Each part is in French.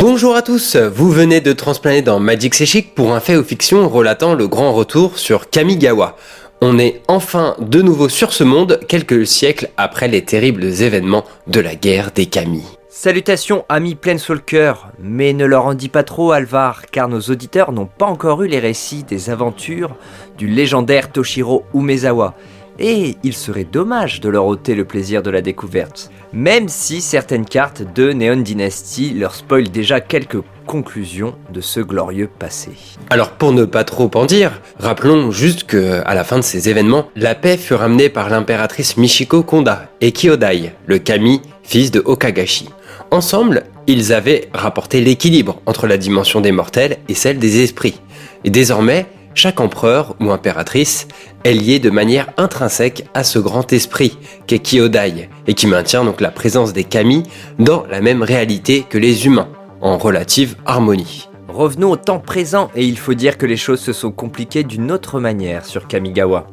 Bonjour à tous, vous venez de transplaner dans Magic C'est pour un fait ou fiction relatant le grand retour sur Kamigawa. On est enfin de nouveau sur ce monde quelques siècles après les terribles événements de la guerre des Kami. Salutations amis Planeswalker, mais ne leur en dis pas trop Alvar, car nos auditeurs n'ont pas encore eu les récits des aventures du légendaire Toshiro Umezawa, et il serait dommage de leur ôter le plaisir de la découverte même si certaines cartes de Neon Dynasty leur spoilent déjà quelques conclusions de ce glorieux passé. Alors pour ne pas trop en dire, rappelons juste que à la fin de ces événements, la paix fut ramenée par l'impératrice Michiko Konda et Kyodai, le kami, fils de Okagashi. Ensemble, ils avaient rapporté l'équilibre entre la dimension des mortels et celle des esprits. Et désormais, chaque empereur ou impératrice est lié de manière intrinsèque à ce grand esprit qu'est Kyodai et qui maintient donc la présence des kami dans la même réalité que les humains, en relative harmonie. Revenons au temps présent et il faut dire que les choses se sont compliquées d'une autre manière sur Kamigawa.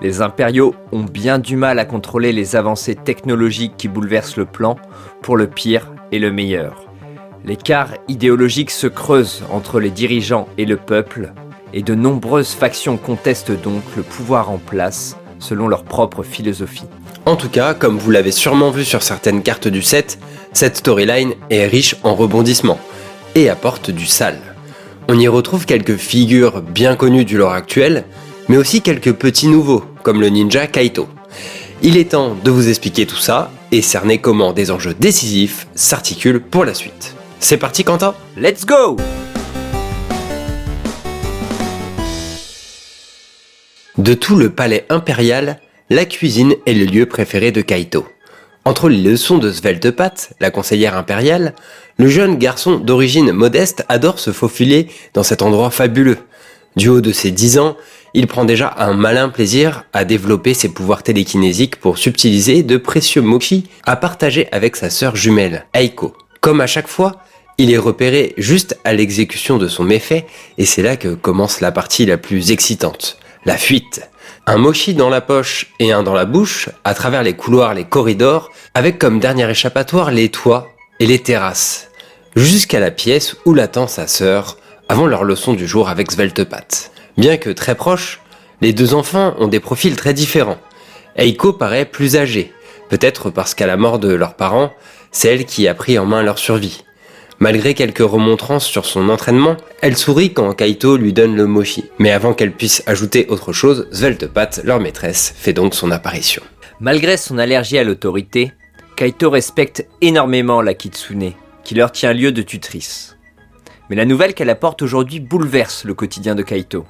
Les impériaux ont bien du mal à contrôler les avancées technologiques qui bouleversent le plan pour le pire et le meilleur. L'écart idéologique se creuse entre les dirigeants et le peuple et de nombreuses factions contestent donc le pouvoir en place selon leur propre philosophie. En tout cas, comme vous l'avez sûrement vu sur certaines cartes du set, cette storyline est riche en rebondissements et apporte du sale. On y retrouve quelques figures bien connues du lore actuel, mais aussi quelques petits nouveaux, comme le ninja Kaito. Il est temps de vous expliquer tout ça et cerner comment des enjeux décisifs s'articulent pour la suite. C'est parti Quentin Let's go De tout le palais impérial, la cuisine est le lieu préféré de Kaito. Entre les leçons de Sveltepat, la conseillère impériale, le jeune garçon d'origine modeste adore se faufiler dans cet endroit fabuleux. Du haut de ses 10 ans, il prend déjà un malin plaisir à développer ses pouvoirs télékinésiques pour subtiliser de précieux mochi à partager avec sa sœur jumelle, Eiko. Comme à chaque fois, il est repéré juste à l'exécution de son méfait et c'est là que commence la partie la plus excitante la fuite. Un mochi dans la poche et un dans la bouche, à travers les couloirs, les corridors, avec comme dernier échappatoire les toits et les terrasses, jusqu'à la pièce où l'attend sa sœur, avant leur leçon du jour avec Sveltepat. Bien que très proches, les deux enfants ont des profils très différents. Eiko paraît plus âgée, peut-être parce qu'à la mort de leurs parents, c'est elle qui a pris en main leur survie. Malgré quelques remontrances sur son entraînement, elle sourit quand Kaito lui donne le mochi. Mais avant qu'elle puisse ajouter autre chose, Sveltepat, leur maîtresse, fait donc son apparition. Malgré son allergie à l'autorité, Kaito respecte énormément la Kitsune, qui leur tient lieu de tutrice. Mais la nouvelle qu'elle apporte aujourd'hui bouleverse le quotidien de Kaito.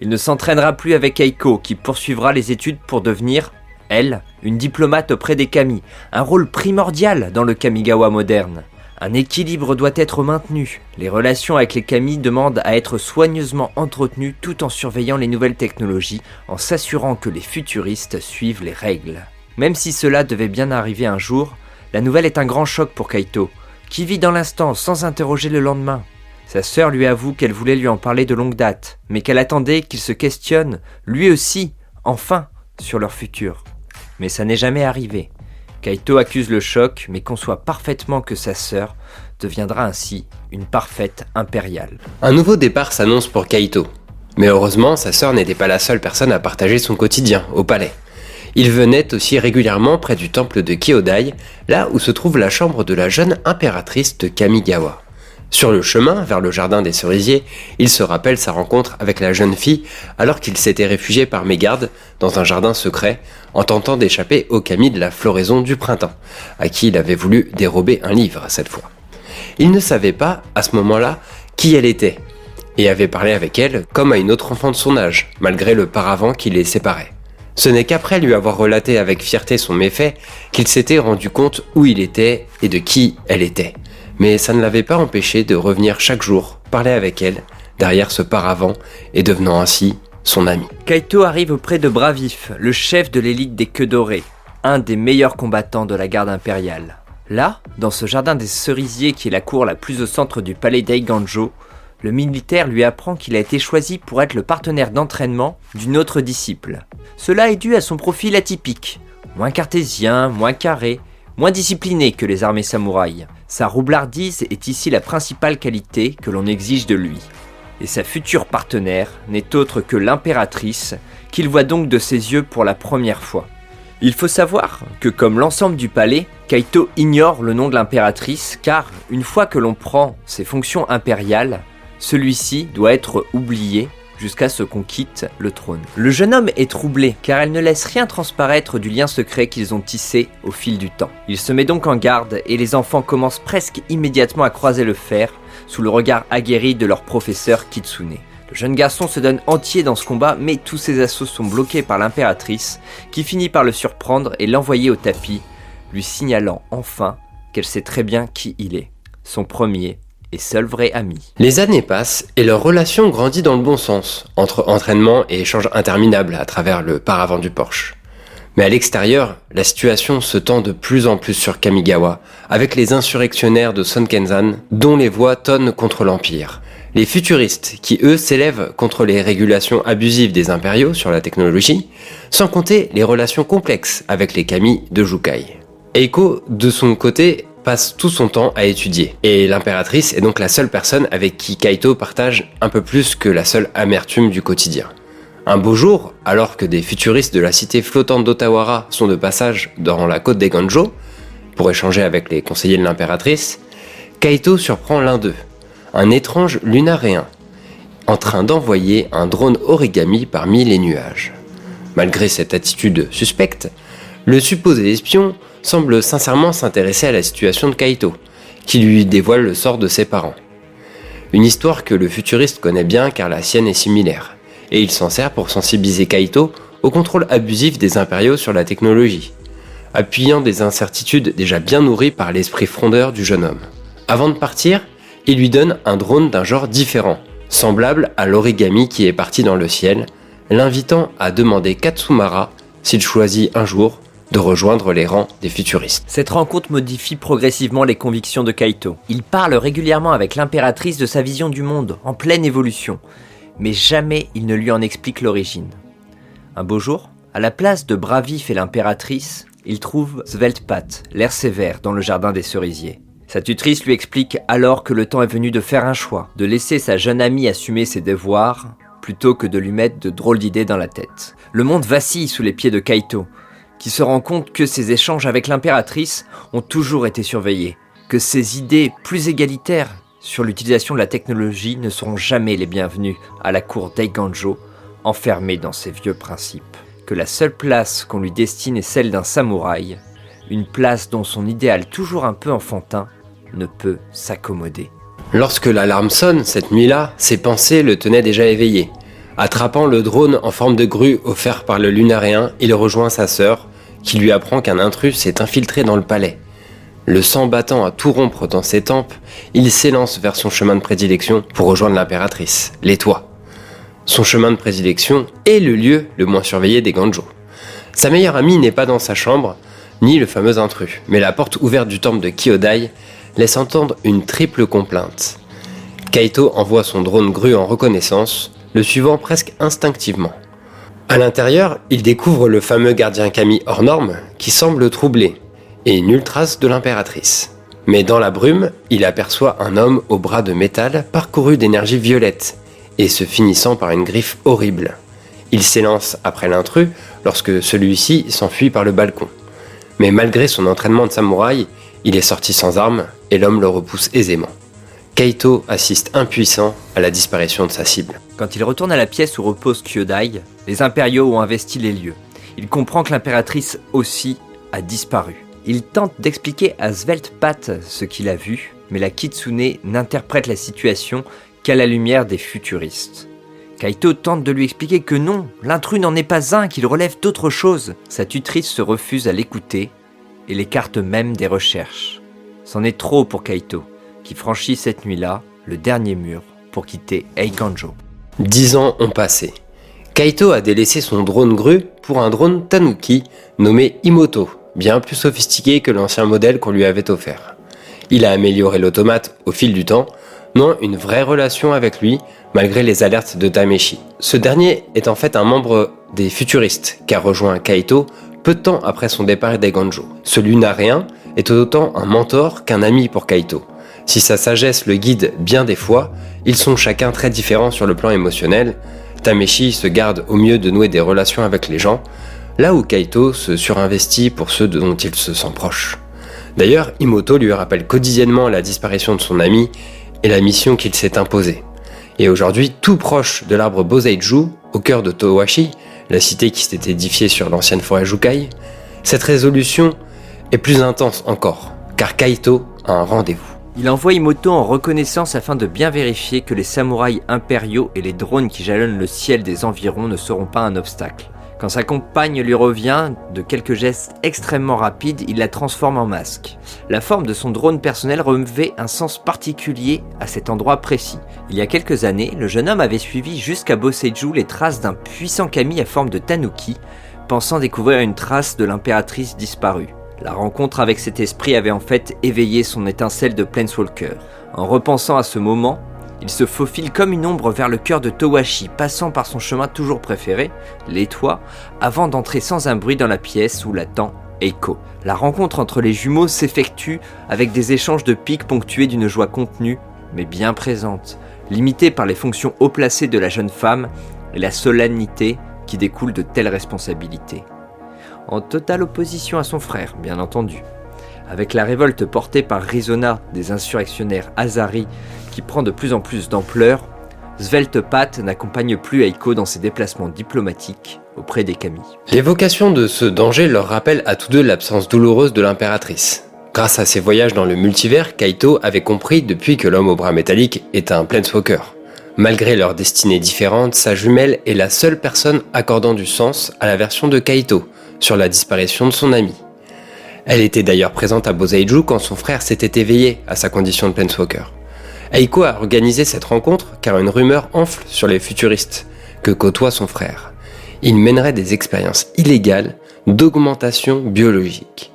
Il ne s'entraînera plus avec Eiko, qui poursuivra les études pour devenir, elle, une diplomate auprès des Kami, un rôle primordial dans le Kamigawa moderne. Un équilibre doit être maintenu. Les relations avec les Kami demandent à être soigneusement entretenues tout en surveillant les nouvelles technologies, en s'assurant que les futuristes suivent les règles. Même si cela devait bien arriver un jour, la nouvelle est un grand choc pour Kaito, qui vit dans l'instant sans interroger le lendemain. Sa sœur lui avoue qu'elle voulait lui en parler de longue date, mais qu'elle attendait qu'il se questionne, lui aussi, enfin, sur leur futur. Mais ça n'est jamais arrivé. Kaito accuse le choc, mais conçoit parfaitement que sa sœur deviendra ainsi une parfaite impériale. Un nouveau départ s'annonce pour Kaito. Mais heureusement, sa sœur n'était pas la seule personne à partager son quotidien au palais. Il venait aussi régulièrement près du temple de Kyodai, là où se trouve la chambre de la jeune impératrice de Kamigawa. Sur le chemin vers le jardin des cerisiers, il se rappelle sa rencontre avec la jeune fille alors qu'il s'était réfugié par mégarde dans un jardin secret en tentant d'échapper au camis de la floraison du printemps, à qui il avait voulu dérober un livre cette fois. Il ne savait pas, à ce moment-là, qui elle était, et avait parlé avec elle comme à une autre enfant de son âge, malgré le paravent qui les séparait. Ce n'est qu'après lui avoir relaté avec fierté son méfait qu'il s'était rendu compte où il était et de qui elle était mais ça ne l'avait pas empêché de revenir chaque jour parler avec elle derrière ce paravent et devenant ainsi son ami. Kaito arrive auprès de Bravif, le chef de l'élite des Queues Dorées, un des meilleurs combattants de la garde impériale. Là, dans ce jardin des cerisiers qui est la cour la plus au centre du palais d'Aiganjo, le militaire lui apprend qu'il a été choisi pour être le partenaire d'entraînement d'une autre disciple. Cela est dû à son profil atypique, moins cartésien, moins carré, moins discipliné que les armées samouraïs. Sa roublardise est ici la principale qualité que l'on exige de lui. Et sa future partenaire n'est autre que l'impératrice, qu'il voit donc de ses yeux pour la première fois. Il faut savoir que comme l'ensemble du palais, Kaito ignore le nom de l'impératrice car une fois que l'on prend ses fonctions impériales, celui-ci doit être oublié jusqu'à ce qu'on quitte le trône. Le jeune homme est troublé car elle ne laisse rien transparaître du lien secret qu'ils ont tissé au fil du temps. Il se met donc en garde et les enfants commencent presque immédiatement à croiser le fer sous le regard aguerri de leur professeur Kitsune. Le jeune garçon se donne entier dans ce combat, mais tous ses assauts sont bloqués par l'impératrice, qui finit par le surprendre et l'envoyer au tapis, lui signalant enfin qu'elle sait très bien qui il est, son premier et seul vrai ami. Les années passent et leur relation grandit dans le bon sens, entre entraînement et échanges interminables à travers le paravent du Porsche. Mais à l'extérieur, la situation se tend de plus en plus sur Kamigawa, avec les insurrectionnaires de Sonkenzan, dont les voix tonnent contre l'Empire. Les futuristes, qui eux s'élèvent contre les régulations abusives des impériaux sur la technologie, sans compter les relations complexes avec les kami de Jukai. Eiko, de son côté, passe tout son temps à étudier. Et l'impératrice est donc la seule personne avec qui Kaito partage un peu plus que la seule amertume du quotidien. Un beau jour, alors que des futuristes de la cité flottante d'Otawara sont de passage dans la côte des Ganjo, pour échanger avec les conseillers de l'impératrice, Kaito surprend l'un d'eux, un étrange lunaréen, en train d'envoyer un drone origami parmi les nuages. Malgré cette attitude suspecte, le supposé espion semble sincèrement s'intéresser à la situation de Kaito, qui lui dévoile le sort de ses parents. Une histoire que le futuriste connaît bien car la sienne est similaire, et il s'en sert pour sensibiliser Kaito au contrôle abusif des impériaux sur la technologie, appuyant des incertitudes déjà bien nourries par l'esprit frondeur du jeune homme. Avant de partir, il lui donne un drone d'un genre différent, semblable à l'origami qui est parti dans le ciel, l'invitant à demander Katsumara s'il choisit un jour de rejoindre les rangs des futuristes. Cette rencontre modifie progressivement les convictions de Kaito. Il parle régulièrement avec l'impératrice de sa vision du monde, en pleine évolution, mais jamais il ne lui en explique l'origine. Un beau jour, à la place de Bravif et l'impératrice, il trouve Sveltpat, l'air sévère, dans le jardin des cerisiers. Sa tutrice lui explique alors que le temps est venu de faire un choix, de laisser sa jeune amie assumer ses devoirs, plutôt que de lui mettre de drôles d'idées dans la tête. Le monde vacille sous les pieds de Kaito, qui se rend compte que ses échanges avec l'impératrice ont toujours été surveillés, que ses idées plus égalitaires sur l'utilisation de la technologie ne seront jamais les bienvenues à la cour d'Eiganjo, enfermée dans ses vieux principes, que la seule place qu'on lui destine est celle d'un samouraï, une place dont son idéal toujours un peu enfantin ne peut s'accommoder. Lorsque l'alarme sonne cette nuit-là, ses pensées le tenaient déjà éveillé. Attrapant le drone en forme de grue offert par le lunaréen, il rejoint sa sœur, qui lui apprend qu'un intrus s'est infiltré dans le palais. Le sang battant à tout rompre dans ses tempes, il s'élance vers son chemin de prédilection pour rejoindre l'impératrice, les toits. Son chemin de prédilection est le lieu le moins surveillé des Ganjo. Sa meilleure amie n'est pas dans sa chambre, ni le fameux intrus, mais la porte ouverte du temple de Kyodai laisse entendre une triple complainte. Kaito envoie son drone grue en reconnaissance, le suivant presque instinctivement. À l'intérieur, il découvre le fameux gardien Kami hors norme qui semble troublé, et nulle trace de l'impératrice. Mais dans la brume, il aperçoit un homme au bras de métal parcouru d'énergie violette, et se finissant par une griffe horrible. Il s'élance après l'intrus lorsque celui-ci s'enfuit par le balcon. Mais malgré son entraînement de samouraï, il est sorti sans armes et l'homme le repousse aisément. Kaito assiste impuissant à la disparition de sa cible. Quand il retourne à la pièce où repose Kyodai, les impériaux ont investi les lieux. Il comprend que l'impératrice aussi a disparu. Il tente d'expliquer à Sveltpat ce qu'il a vu, mais la Kitsune n'interprète la situation qu'à la lumière des futuristes. Kaito tente de lui expliquer que non, l'intrus n'en est pas un, qu'il relève d'autre chose. Sa tutrice se refuse à l'écouter et l'écarte même des recherches. C'en est trop pour Kaito, franchit cette nuit-là le dernier mur pour quitter Eikanjo. Dix ans ont passé. Kaito a délaissé son drone grue pour un drone Tanuki nommé Imoto, bien plus sophistiqué que l'ancien modèle qu'on lui avait offert. Il a amélioré l'automate au fil du temps, non une vraie relation avec lui malgré les alertes de Tameshi. Ce dernier est en fait un membre des futuristes qu'a rejoint Kaito peu de temps après son départ d'Eganjo. Ce lunaréen est autant un mentor qu'un ami pour Kaito. Si sa sagesse le guide bien des fois, ils sont chacun très différents sur le plan émotionnel. Tameshi se garde au mieux de nouer des relations avec les gens, là où Kaito se surinvestit pour ceux dont il se sent proche. D'ailleurs, Imoto lui rappelle quotidiennement la disparition de son ami et la mission qu'il s'est imposée. Et aujourd'hui, tout proche de l'arbre Boseiju, au cœur de Towashi, la cité qui s'était édifiée sur l'ancienne forêt Jukai, cette résolution est plus intense encore, car Kaito a un rendez-vous. Il envoie Imoto en reconnaissance afin de bien vérifier que les samouraïs impériaux et les drones qui jalonnent le ciel des environs ne seront pas un obstacle. Quand sa compagne lui revient, de quelques gestes extrêmement rapides, il la transforme en masque. La forme de son drone personnel revêt un sens particulier à cet endroit précis. Il y a quelques années, le jeune homme avait suivi jusqu'à Boseiju les traces d'un puissant kami à forme de tanuki, pensant découvrir une trace de l'impératrice disparue. La rencontre avec cet esprit avait en fait éveillé son étincelle de Planeswalker. En repensant à ce moment, il se faufile comme une ombre vers le cœur de Towashi, passant par son chemin toujours préféré, les toits, avant d'entrer sans un bruit dans la pièce où l'attend Eiko. La rencontre entre les jumeaux s'effectue avec des échanges de piques ponctués d'une joie contenue, mais bien présente, limitée par les fonctions haut placées de la jeune femme et la solennité qui découle de telles responsabilités. En totale opposition à son frère, bien entendu. Avec la révolte portée par Rizona des insurrectionnaires Azari qui prend de plus en plus d'ampleur, Sveltepat n'accompagne plus Aiko dans ses déplacements diplomatiques auprès des Kami. L'évocation de ce danger leur rappelle à tous deux l'absence douloureuse de l'impératrice. Grâce à ses voyages dans le multivers, Kaito avait compris depuis que l'homme au bras métallique est un Planeswalker. Malgré leurs destinées différentes, sa jumelle est la seule personne accordant du sens à la version de Kaito sur la disparition de son ami. Elle était d'ailleurs présente à Boseiju quand son frère s'était éveillé à sa condition de Planeswalker. Aiko a organisé cette rencontre car une rumeur enfle sur les futuristes que côtoie son frère. Il mènerait des expériences illégales d'augmentation biologique.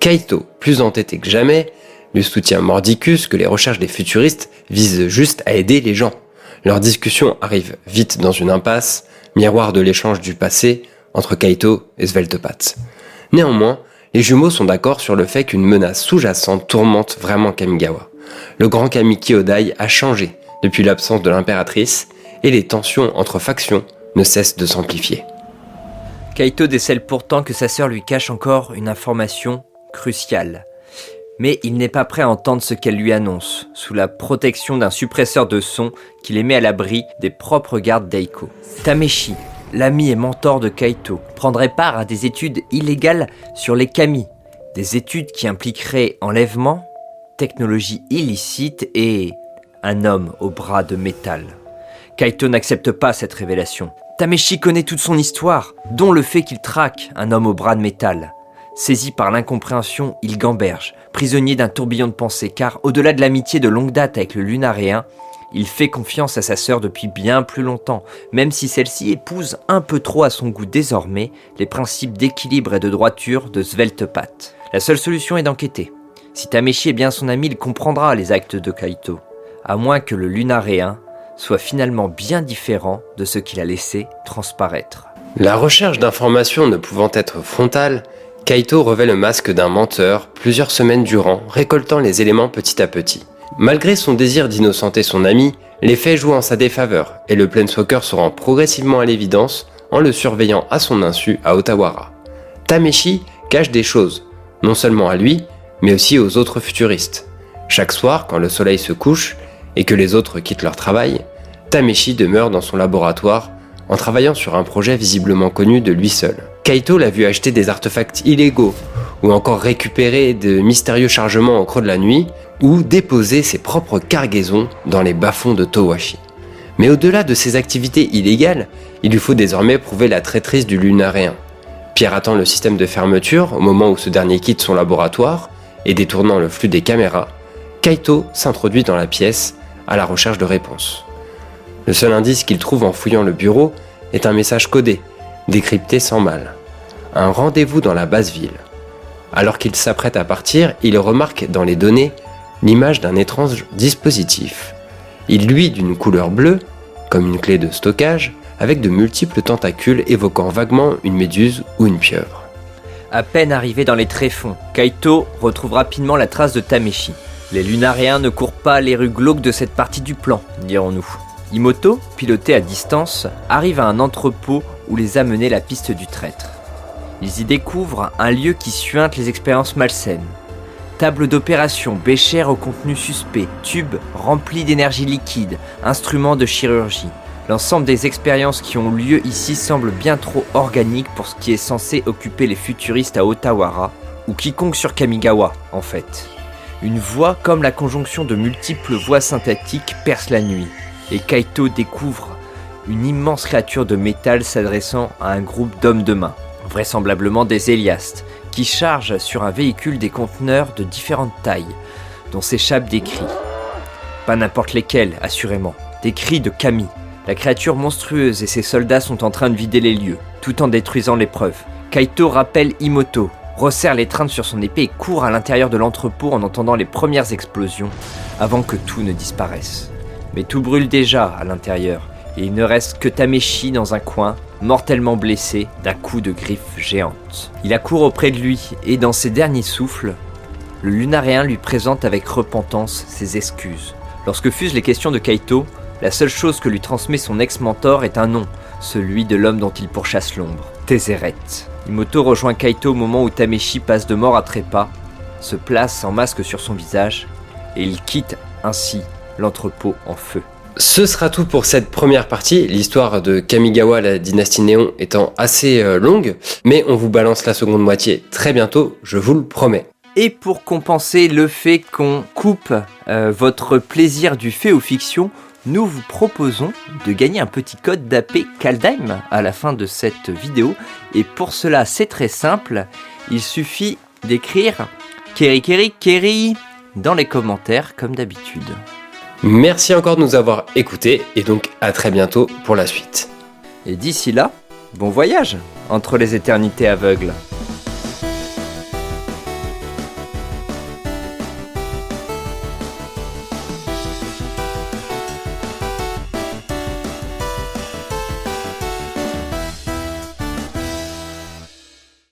Kaito, plus entêté que jamais, lui soutient mordicus que les recherches des futuristes visent juste à aider les gens. Leur discussion arrive vite dans une impasse, miroir de l'échange du passé entre Kaito et Sveltepat. Néanmoins, les jumeaux sont d'accord sur le fait qu'une menace sous-jacente tourmente vraiment Kamigawa le grand Kamiki Odai a changé depuis l'absence de l'impératrice et les tensions entre factions ne cessent de s'amplifier. Kaito décèle pourtant que sa sœur lui cache encore une information cruciale. Mais il n'est pas prêt à entendre ce qu'elle lui annonce, sous la protection d'un suppresseur de son qui les met à l'abri des propres gardes d'Aiko. Tameshi, l'ami et mentor de Kaito, prendrait part à des études illégales sur les kami, des études qui impliqueraient enlèvement, technologie illicite et un homme au bras de métal. Kaito n'accepte pas cette révélation. Tameshi connaît toute son histoire, dont le fait qu'il traque un homme au bras de métal. Saisi par l'incompréhension, il gamberge, prisonnier d'un tourbillon de pensée, car au-delà de l'amitié de longue date avec le lunaréen, il fait confiance à sa sœur depuis bien plus longtemps, même si celle-ci épouse un peu trop à son goût désormais les principes d'équilibre et de droiture de Sveltepat. La seule solution est d'enquêter. Si Tameshi est bien son ami, il comprendra les actes de Kaito, à moins que le lunaréen soit finalement bien différent de ce qu'il a laissé transparaître. La recherche d'informations ne pouvant être frontale, Kaito revêt le masque d'un menteur plusieurs semaines durant, récoltant les éléments petit à petit. Malgré son désir d'innocenter son ami, les faits jouent en sa défaveur et le Planeswalker se rend progressivement à l'évidence en le surveillant à son insu à Otawara. Tameshi cache des choses, non seulement à lui, mais aussi aux autres futuristes. Chaque soir, quand le soleil se couche et que les autres quittent leur travail, Tameshi demeure dans son laboratoire en travaillant sur un projet visiblement connu de lui seul. Kaito l'a vu acheter des artefacts illégaux, ou encore récupérer de mystérieux chargements au creux de la nuit, ou déposer ses propres cargaisons dans les bas-fonds de Towashi. Mais au-delà de ces activités illégales, il lui faut désormais prouver la traîtrise du lunaréen. Pierre attend le système de fermeture au moment où ce dernier quitte son laboratoire, et détournant le flux des caméras, Kaito s'introduit dans la pièce à la recherche de réponses. Le seul indice qu'il trouve en fouillant le bureau est un message codé, décrypté sans mal. Un rendez-vous dans la basse ville. Alors qu'il s'apprête à partir, il remarque dans les données l'image d'un étrange dispositif. Il luit d'une couleur bleue, comme une clé de stockage, avec de multiples tentacules évoquant vaguement une méduse ou une pieuvre. À peine arrivé dans les tréfonds, Kaito retrouve rapidement la trace de Tameshi. Les lunariens ne courent pas les rues glauques de cette partie du plan, dirons-nous. Imoto, piloté à distance, arrive à un entrepôt où les a menés la piste du traître. Ils y découvrent un lieu qui suinte les expériences malsaines. Table d'opération, béchère au contenu suspect, tubes remplis d'énergie liquide, instruments de chirurgie. L'ensemble des expériences qui ont lieu ici semble bien trop organique pour ce qui est censé occuper les futuristes à Otawara, ou quiconque sur Kamigawa en fait. Une voix comme la conjonction de multiples voix synthétiques perce la nuit, et Kaito découvre une immense créature de métal s'adressant à un groupe d'hommes de main, vraisemblablement des Héliastes, qui chargent sur un véhicule des conteneurs de différentes tailles, dont s'échappent des cris. Pas n'importe lesquels, assurément, des cris de Kami, la créature monstrueuse et ses soldats sont en train de vider les lieux, tout en détruisant l'épreuve. Kaito rappelle Imoto, resserre l'étreinte sur son épée et court à l'intérieur de l'entrepôt en entendant les premières explosions, avant que tout ne disparaisse. Mais tout brûle déjà à l'intérieur, et il ne reste que Tameshi dans un coin, mortellement blessé d'un coup de griffe géante. Il accourt auprès de lui, et dans ses derniers souffles, le lunaréen lui présente avec repentance ses excuses. Lorsque fusent les questions de Kaito, la seule chose que lui transmet son ex-mentor est un nom, celui de l'homme dont il pourchasse l'ombre, Tézéret. Imoto rejoint Kaito au moment où Tameshi passe de mort à trépas, se place en masque sur son visage, et il quitte ainsi l'entrepôt en feu. Ce sera tout pour cette première partie, l'histoire de Kamigawa, la dynastie Néon étant assez euh, longue, mais on vous balance la seconde moitié très bientôt, je vous le promets. Et pour compenser le fait qu'on coupe euh, votre plaisir du fait aux fictions, nous vous proposons de gagner un petit code d'AP Kaldheim à la fin de cette vidéo. Et pour cela, c'est très simple. Il suffit d'écrire Keri Keri Keri dans les commentaires comme d'habitude. Merci encore de nous avoir écoutés et donc à très bientôt pour la suite. Et d'ici là, bon voyage entre les éternités aveugles.